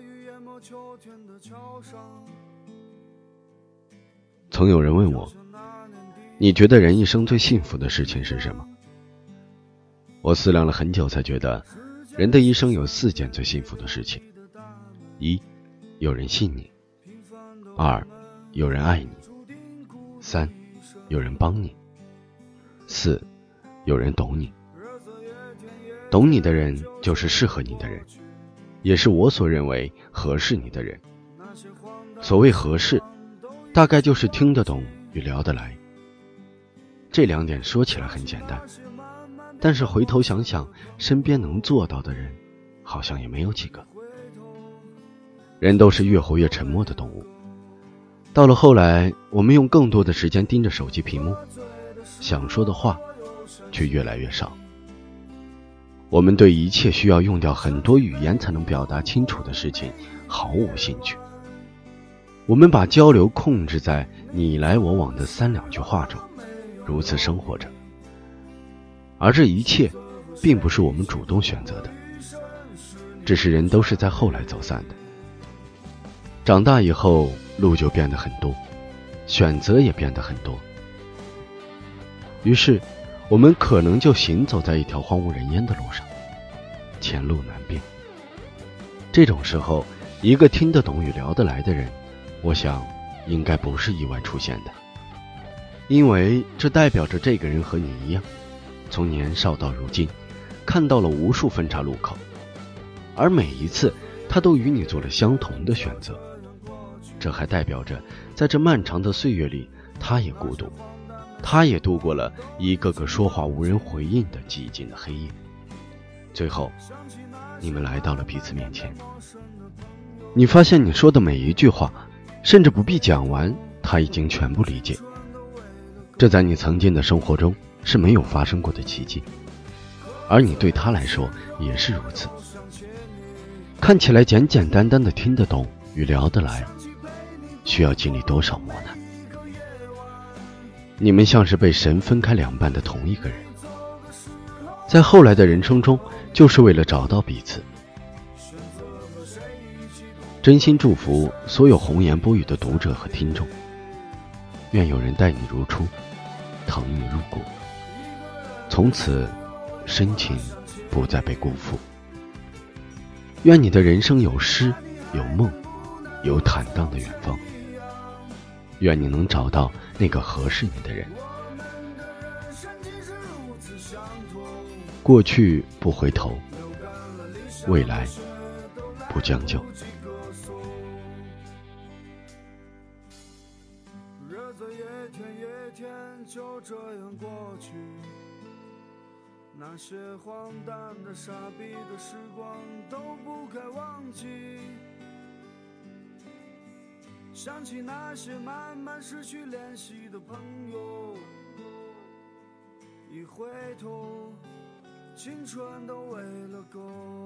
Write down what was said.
雨淹没秋天的桥上曾有人问我：“你觉得人一生最幸福的事情是什么？”我思量了很久，才觉得人的一生有四件最幸福的事情：一，有人信你；二，有人爱你；三，有人帮你；四，有人懂你。懂你的人就是适合你的人，也是我所认为合适你的人。所谓合适，大概就是听得懂与聊得来。这两点说起来很简单，但是回头想想，身边能做到的人，好像也没有几个。人都是越活越沉默的动物，到了后来，我们用更多的时间盯着手机屏幕，想说的话，却越来越少。我们对一切需要用掉很多语言才能表达清楚的事情毫无兴趣。我们把交流控制在你来我往的三两句话中，如此生活着。而这一切，并不是我们主动选择的，只是人都是在后来走散的。长大以后，路就变得很多，选择也变得很多，于是，我们可能就行走在一条荒无人烟的路上，前路难辨。这种时候，一个听得懂与聊得来的人。我想，应该不是意外出现的，因为这代表着这个人和你一样，从年少到如今，看到了无数分岔路口，而每一次他都与你做了相同的选择。这还代表着，在这漫长的岁月里，他也孤独，他也度过了一个个说话无人回应的寂静的黑夜。最后，你们来到了彼此面前，你发现你说的每一句话。甚至不必讲完，他已经全部理解。这在你曾经的生活中是没有发生过的奇迹，而你对他来说也是如此。看起来简简单单的听得懂与聊得来，需要经历多少磨难？你们像是被神分开两半的同一个人，在后来的人生中，就是为了找到彼此。真心祝福所有红颜不语的读者和听众。愿有人待你如初，疼你入骨，从此深情不再被辜负。愿你的人生有诗，有梦，有坦荡的远方。愿你能找到那个合适你的人。过去不回头，未来不将就。就这样过去，那些荒诞的、傻逼的时光都不该忘记。想起那些慢慢失去联系的朋友，一回头，青春都喂了狗。